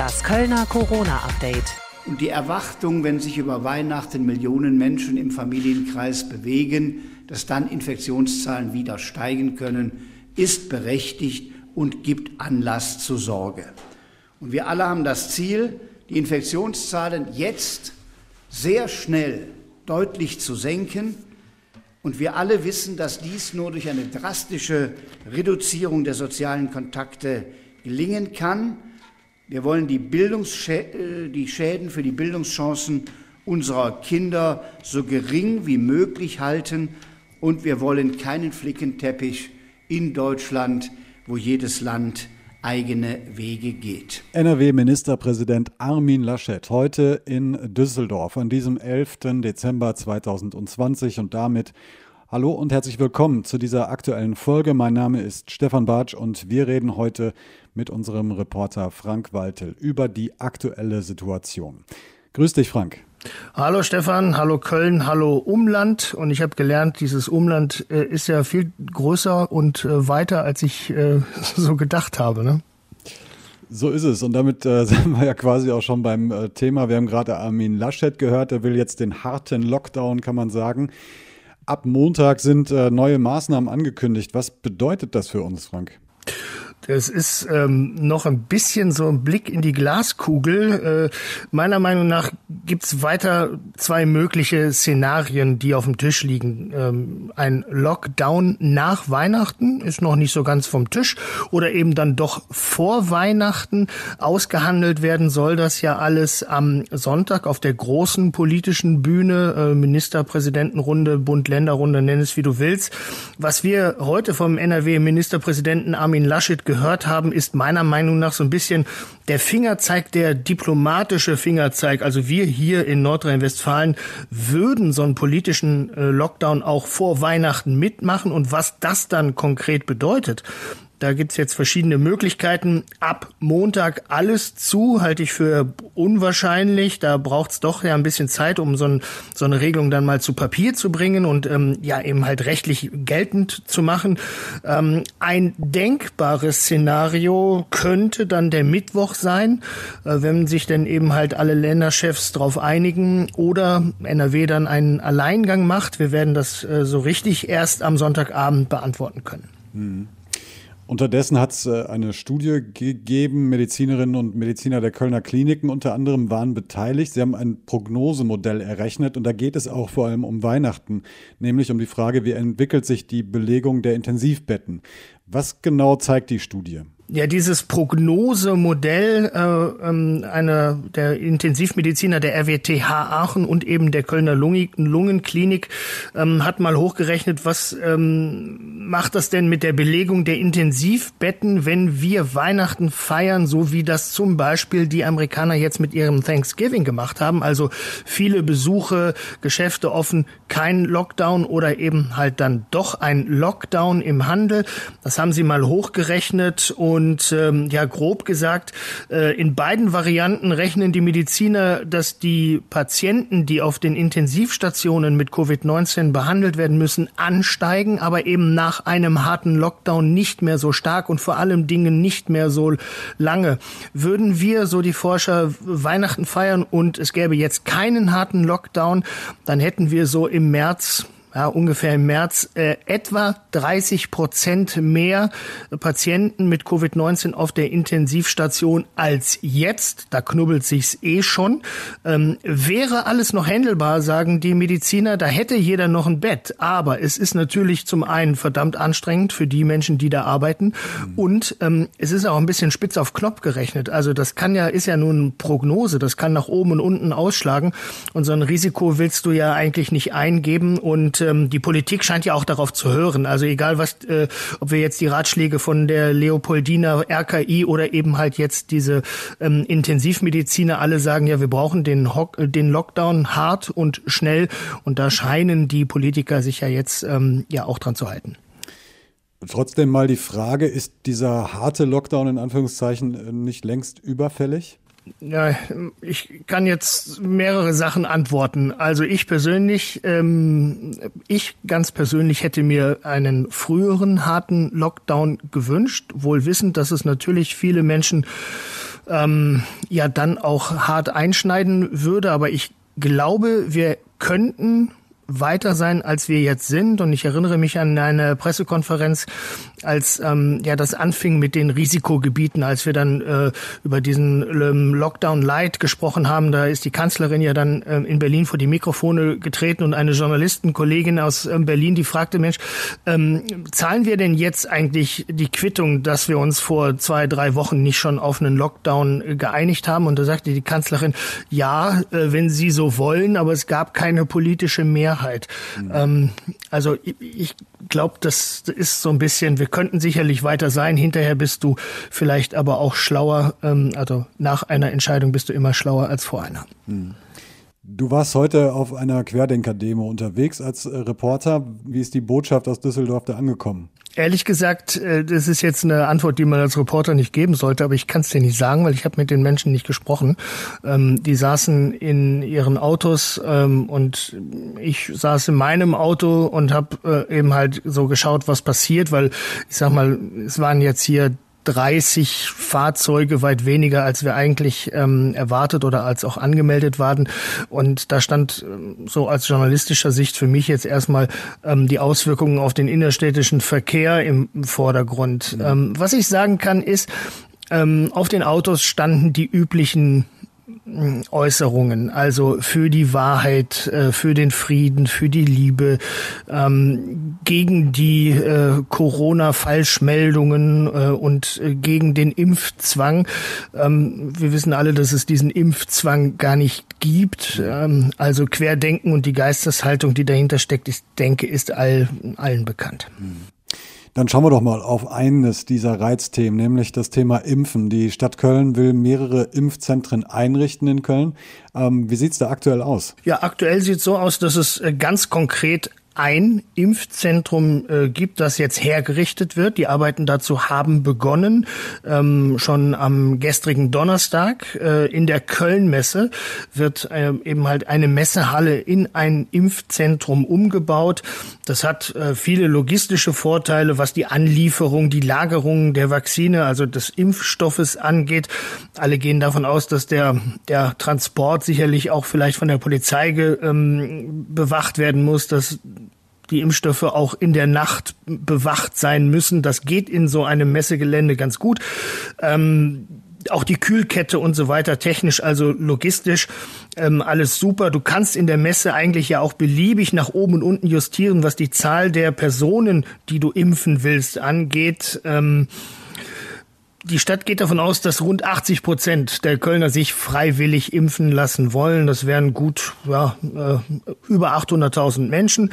Das Kölner Corona-Update. Und die Erwartung, wenn sich über Weihnachten Millionen Menschen im Familienkreis bewegen, dass dann Infektionszahlen wieder steigen können, ist berechtigt und gibt Anlass zur Sorge. Und wir alle haben das Ziel, die Infektionszahlen jetzt sehr schnell deutlich zu senken. Und wir alle wissen, dass dies nur durch eine drastische Reduzierung der sozialen Kontakte gelingen kann. Wir wollen die, Bildungsschä äh, die Schäden für die Bildungschancen unserer Kinder so gering wie möglich halten und wir wollen keinen Flickenteppich in Deutschland, wo jedes Land eigene Wege geht. NRW-Ministerpräsident Armin Laschet heute in Düsseldorf an diesem 11. Dezember 2020 und damit Hallo und herzlich willkommen zu dieser aktuellen Folge. Mein Name ist Stefan Bartsch und wir reden heute mit unserem Reporter Frank Waltel über die aktuelle Situation. Grüß dich, Frank. Hallo Stefan, hallo Köln, hallo Umland. Und ich habe gelernt, dieses Umland äh, ist ja viel größer und äh, weiter, als ich äh, so gedacht habe. Ne? So ist es. Und damit äh, sind wir ja quasi auch schon beim äh, Thema. Wir haben gerade Armin Laschet gehört. Er will jetzt den harten Lockdown, kann man sagen. Ab Montag sind äh, neue Maßnahmen angekündigt. Was bedeutet das für uns, Frank? Das ist ähm, noch ein bisschen so ein Blick in die Glaskugel. Äh, meiner Meinung nach gibt's weiter zwei mögliche Szenarien, die auf dem Tisch liegen. Ähm, ein Lockdown nach Weihnachten ist noch nicht so ganz vom Tisch oder eben dann doch vor Weihnachten ausgehandelt werden soll das ja alles am Sonntag auf der großen politischen Bühne, äh, Ministerpräsidentenrunde, Bund-Länder-Runde, nenn es wie du willst. Was wir heute vom NRW-Ministerpräsidenten Armin Laschet gehört haben, ist meiner Meinung nach so ein bisschen der Fingerzeig, der diplomatische Fingerzeig. Also wir hier in Nordrhein-Westfalen würden so einen politischen äh, Lockdown auch vor Weihnachten mitmachen und was das dann konkret bedeutet, da gibt's jetzt verschiedene Möglichkeiten. Ab Montag alles zu, halte ich für unwahrscheinlich. Da braucht's doch ja ein bisschen Zeit, um so, ein, so eine Regelung dann mal zu Papier zu bringen und ähm, ja eben halt rechtlich geltend zu machen. Ähm, ein denkbares Szenario könnte dann der Mittwoch sein, äh, wenn sich denn eben halt alle Länderchefs darauf einigen oder NRW dann einen Alleingang macht. Wir werden das äh, so richtig erst am Sonntagabend beantworten können. Mhm. Unterdessen hat es äh, eine Studie gegeben, Medizinerinnen und Mediziner der Kölner Kliniken unter anderem waren beteiligt. Sie haben ein Prognosemodell errechnet und da geht es auch vor allem um Weihnachten, nämlich um die Frage, wie entwickelt sich die Belegung der Intensivbetten. Was genau zeigt die Studie? Ja, dieses Prognosemodell äh, ähm, einer der Intensivmediziner der RWTH Aachen und eben der Kölner Lungenklinik ähm, hat mal hochgerechnet, was ähm, macht das denn mit der Belegung der Intensivbetten, wenn wir Weihnachten feiern, so wie das zum Beispiel die Amerikaner jetzt mit ihrem Thanksgiving gemacht haben. Also viele Besuche, Geschäfte offen, kein Lockdown oder eben halt dann doch ein Lockdown im Handel. Das haben sie mal hochgerechnet und und ähm, ja, grob gesagt, äh, in beiden Varianten rechnen die Mediziner, dass die Patienten, die auf den Intensivstationen mit Covid-19 behandelt werden müssen, ansteigen, aber eben nach einem harten Lockdown nicht mehr so stark und vor allem Dingen nicht mehr so lange. Würden wir, so die Forscher, Weihnachten feiern und es gäbe jetzt keinen harten Lockdown, dann hätten wir so im März ja, ungefähr im März äh, etwa 30 Prozent mehr Patienten mit Covid-19 auf der Intensivstation als jetzt. Da knubbelt sich's eh schon. Ähm, wäre alles noch händelbar, sagen die Mediziner, da hätte jeder noch ein Bett. Aber es ist natürlich zum einen verdammt anstrengend für die Menschen, die da arbeiten. Mhm. Und ähm, es ist auch ein bisschen spitz auf Knopf gerechnet. Also das kann ja, ist ja eine Prognose. Das kann nach oben und unten ausschlagen. Und so ein Risiko willst du ja eigentlich nicht eingeben. Und ähm, die Politik scheint ja auch darauf zu hören. Also egal was, äh, ob wir jetzt die Ratschläge von der Leopoldina RKI oder eben halt jetzt diese ähm, Intensivmediziner alle sagen, ja, wir brauchen den, Ho den Lockdown hart und schnell. Und da scheinen die Politiker sich ja jetzt ähm, ja auch dran zu halten. Trotzdem mal die Frage, ist dieser harte Lockdown in Anführungszeichen äh, nicht längst überfällig? Ja, ich kann jetzt mehrere Sachen antworten. Also ich persönlich, ähm, ich ganz persönlich hätte mir einen früheren harten Lockdown gewünscht, wohl wissend, dass es natürlich viele Menschen ähm, ja dann auch hart einschneiden würde. Aber ich glaube, wir könnten weiter sein, als wir jetzt sind. Und ich erinnere mich an eine Pressekonferenz, als ähm, ja das anfing mit den Risikogebieten, als wir dann äh, über diesen ähm, Lockdown Light gesprochen haben. Da ist die Kanzlerin ja dann ähm, in Berlin vor die Mikrofone getreten und eine Journalistenkollegin aus ähm, Berlin, die fragte, Mensch, ähm, zahlen wir denn jetzt eigentlich die Quittung, dass wir uns vor zwei, drei Wochen nicht schon auf einen Lockdown geeinigt haben? Und da sagte die Kanzlerin, ja, äh, wenn Sie so wollen, aber es gab keine politische Mehrheit Mehrheit. Mhm. Ähm, also ich, ich glaube, das ist so ein bisschen, wir könnten sicherlich weiter sein. Hinterher bist du vielleicht aber auch schlauer. Ähm, also nach einer Entscheidung bist du immer schlauer als vor einer. Mhm. Du warst heute auf einer Querdenker-Demo unterwegs als äh, Reporter. Wie ist die Botschaft aus Düsseldorf da angekommen? Ehrlich gesagt, äh, das ist jetzt eine Antwort, die man als Reporter nicht geben sollte, aber ich kann es dir nicht sagen, weil ich habe mit den Menschen nicht gesprochen. Ähm, die saßen in ihren Autos ähm, und ich saß in meinem Auto und habe äh, eben halt so geschaut, was passiert, weil ich sag mal, es waren jetzt hier 30 Fahrzeuge, weit weniger, als wir eigentlich ähm, erwartet oder als auch angemeldet waren. Und da stand ähm, so als journalistischer Sicht für mich jetzt erstmal ähm, die Auswirkungen auf den innerstädtischen Verkehr im Vordergrund. Mhm. Ähm, was ich sagen kann, ist, ähm, auf den Autos standen die üblichen Äußerungen, also für die Wahrheit, äh, für den Frieden, für die Liebe, ähm, gegen die äh, Corona-Falschmeldungen äh, und gegen den Impfzwang. Ähm, wir wissen alle, dass es diesen Impfzwang gar nicht gibt. Ähm, also Querdenken und die Geisteshaltung, die dahinter steckt, ich denke, ist all, allen bekannt. Mhm. Dann schauen wir doch mal auf eines dieser Reizthemen, nämlich das Thema Impfen. Die Stadt Köln will mehrere Impfzentren einrichten in Köln. Ähm, wie sieht's da aktuell aus? Ja, aktuell sieht es so aus, dass es äh, ganz konkret ein Impfzentrum äh, gibt, das jetzt hergerichtet wird. Die Arbeiten dazu haben begonnen. Ähm, schon am gestrigen Donnerstag äh, in der Kölnmesse wird äh, eben halt eine Messehalle in ein Impfzentrum umgebaut. Das hat äh, viele logistische Vorteile, was die Anlieferung, die Lagerung der Vakzine, also des Impfstoffes angeht. Alle gehen davon aus, dass der, der Transport sicherlich auch vielleicht von der Polizei ge, ähm, bewacht werden muss, dass die Impfstoffe auch in der Nacht bewacht sein müssen. Das geht in so einem Messegelände ganz gut. Ähm, auch die Kühlkette und so weiter, technisch, also logistisch, ähm, alles super. Du kannst in der Messe eigentlich ja auch beliebig nach oben und unten justieren, was die Zahl der Personen, die du impfen willst, angeht. Ähm, die Stadt geht davon aus, dass rund 80 Prozent der Kölner sich freiwillig impfen lassen wollen. Das wären gut ja, äh, über 800.000 Menschen.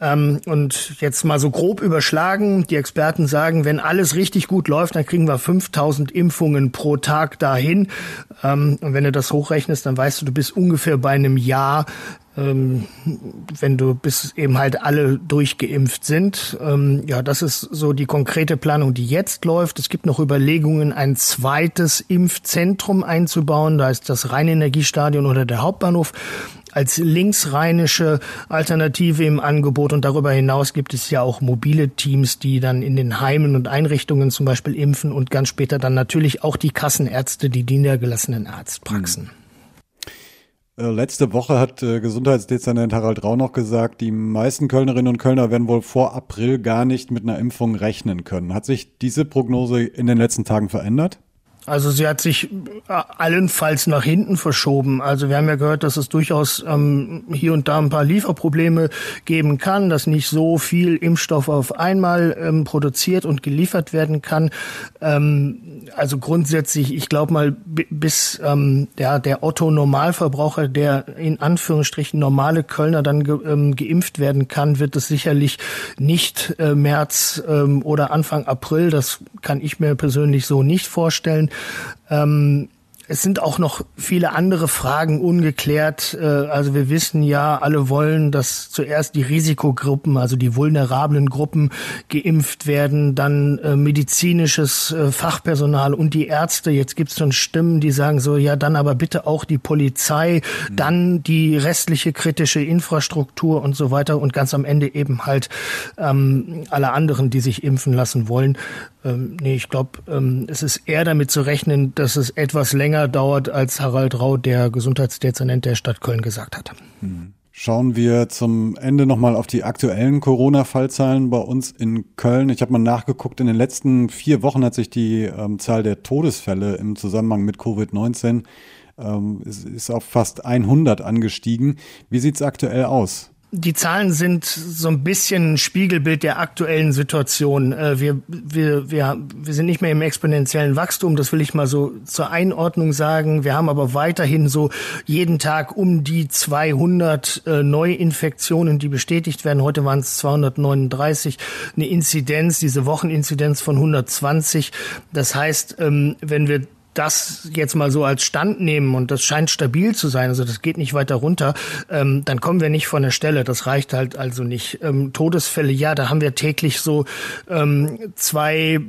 Ähm, und jetzt mal so grob überschlagen. Die Experten sagen, wenn alles richtig gut läuft, dann kriegen wir 5.000 Impfungen pro Tag dahin. Ähm, und wenn du das hochrechnest, dann weißt du, du bist ungefähr bei einem Jahr ähm, wenn du bis eben halt alle durchgeimpft sind. Ähm, ja, das ist so die konkrete Planung, die jetzt läuft. Es gibt noch Überlegungen, ein zweites Impfzentrum einzubauen. Da ist das Rheinenergiestadion oder der Hauptbahnhof als linksrheinische Alternative im Angebot. Und darüber hinaus gibt es ja auch mobile Teams, die dann in den Heimen und Einrichtungen zum Beispiel impfen und ganz später dann natürlich auch die Kassenärzte, die niedergelassenen Arztpraxen. Mhm. Äh, letzte Woche hat äh, Gesundheitsdezernent Harald Rau noch gesagt, die meisten Kölnerinnen und Kölner werden wohl vor April gar nicht mit einer Impfung rechnen können. Hat sich diese Prognose in den letzten Tagen verändert? Also sie hat sich äh, allenfalls nach hinten verschoben. Also wir haben ja gehört, dass es durchaus ähm, hier und da ein paar Lieferprobleme geben kann, dass nicht so viel Impfstoff auf einmal ähm, produziert und geliefert werden kann. Ähm, also grundsätzlich, ich glaube mal, bis ähm, der, der Otto-Normalverbraucher, der in Anführungsstrichen normale Kölner dann ge, ähm, geimpft werden kann, wird es sicherlich nicht äh, März ähm, oder Anfang April. Das kann ich mir persönlich so nicht vorstellen. Ähm, es sind auch noch viele andere Fragen ungeklärt. Äh, also wir wissen ja, alle wollen, dass zuerst die Risikogruppen, also die vulnerablen Gruppen geimpft werden, dann äh, medizinisches äh, Fachpersonal und die Ärzte. Jetzt gibt es schon Stimmen, die sagen so, ja, dann aber bitte auch die Polizei, mhm. dann die restliche kritische Infrastruktur und so weiter und ganz am Ende eben halt ähm, alle anderen, die sich impfen lassen wollen. Ähm, nee, ich glaube, ähm, es ist eher damit zu rechnen, dass es etwas länger dauert, als Harald Rau, der Gesundheitsdezernent der Stadt Köln, gesagt hat. Hm. Schauen wir zum Ende nochmal auf die aktuellen Corona-Fallzahlen bei uns in Köln. Ich habe mal nachgeguckt, in den letzten vier Wochen hat sich die ähm, Zahl der Todesfälle im Zusammenhang mit Covid-19 ähm, ist, ist auf fast 100 angestiegen. Wie sieht's aktuell aus? Die Zahlen sind so ein bisschen ein Spiegelbild der aktuellen Situation. Äh, wir, wir, wir, wir sind nicht mehr im exponentiellen Wachstum, das will ich mal so zur Einordnung sagen. Wir haben aber weiterhin so jeden Tag um die 200 äh, Neuinfektionen, die bestätigt werden. Heute waren es 239, eine Inzidenz, diese Wocheninzidenz von 120. Das heißt, ähm, wenn wir das jetzt mal so als Stand nehmen und das scheint stabil zu sein, also das geht nicht weiter runter, ähm, dann kommen wir nicht von der Stelle. Das reicht halt also nicht. Ähm, Todesfälle, ja, da haben wir täglich so ähm, zwei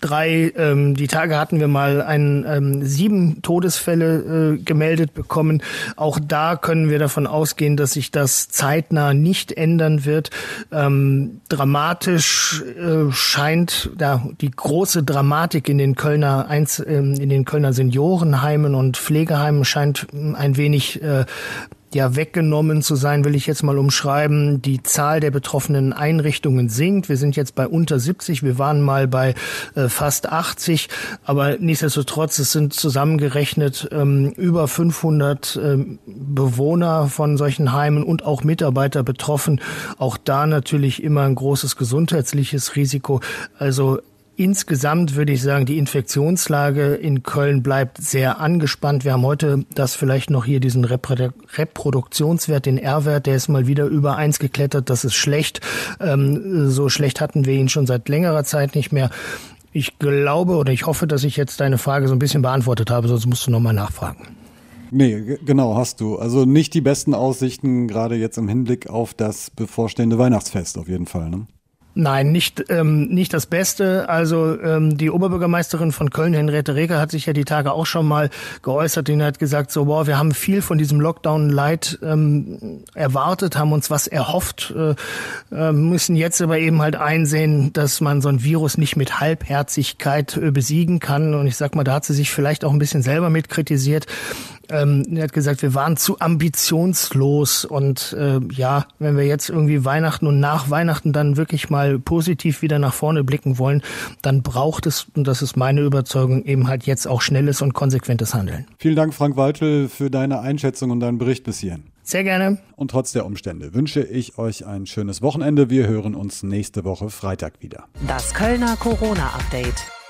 drei, ähm, die Tage hatten wir mal ein, ähm, sieben Todesfälle äh, gemeldet bekommen. Auch da können wir davon ausgehen, dass sich das zeitnah nicht ändern wird. Ähm, dramatisch äh, scheint da die große Dramatik in den Kölner Einz ähm, in den Kölner Seniorenheimen und Pflegeheimen scheint ein wenig äh, ja weggenommen zu sein, will ich jetzt mal umschreiben. Die Zahl der betroffenen Einrichtungen sinkt. Wir sind jetzt bei unter 70. Wir waren mal bei äh, fast 80. Aber nichtsdestotrotz, es sind zusammengerechnet ähm, über 500 ähm, Bewohner von solchen Heimen und auch Mitarbeiter betroffen. Auch da natürlich immer ein großes gesundheitliches Risiko. Also Insgesamt würde ich sagen, die Infektionslage in Köln bleibt sehr angespannt. Wir haben heute das vielleicht noch hier diesen Reproduktionswert, den R-Wert, der ist mal wieder über eins geklettert. Das ist schlecht. Ähm, so schlecht hatten wir ihn schon seit längerer Zeit nicht mehr. Ich glaube oder ich hoffe, dass ich jetzt deine Frage so ein bisschen beantwortet habe, sonst musst du nochmal nachfragen. Nee, genau, hast du. Also nicht die besten Aussichten, gerade jetzt im Hinblick auf das bevorstehende Weihnachtsfest auf jeden Fall. Ne? Nein, nicht, ähm, nicht das Beste. Also ähm, die Oberbürgermeisterin von Köln, Henriette Reker, hat sich ja die Tage auch schon mal geäußert und hat gesagt, so, boah, wir haben viel von diesem Lockdown-Light ähm, erwartet, haben uns was erhofft, äh, äh, müssen jetzt aber eben halt einsehen, dass man so ein Virus nicht mit Halbherzigkeit äh, besiegen kann. Und ich sag mal, da hat sie sich vielleicht auch ein bisschen selber mit kritisiert. Ähm, er hat gesagt, wir waren zu ambitionslos und äh, ja, wenn wir jetzt irgendwie Weihnachten und nach Weihnachten dann wirklich mal positiv wieder nach vorne blicken wollen, dann braucht es, und das ist meine Überzeugung, eben halt jetzt auch schnelles und konsequentes Handeln. Vielen Dank, Frank Waltel, für deine Einschätzung und deinen Bericht bis hierhin. Sehr gerne. Und trotz der Umstände wünsche ich euch ein schönes Wochenende. Wir hören uns nächste Woche Freitag wieder. Das Kölner Corona-Update.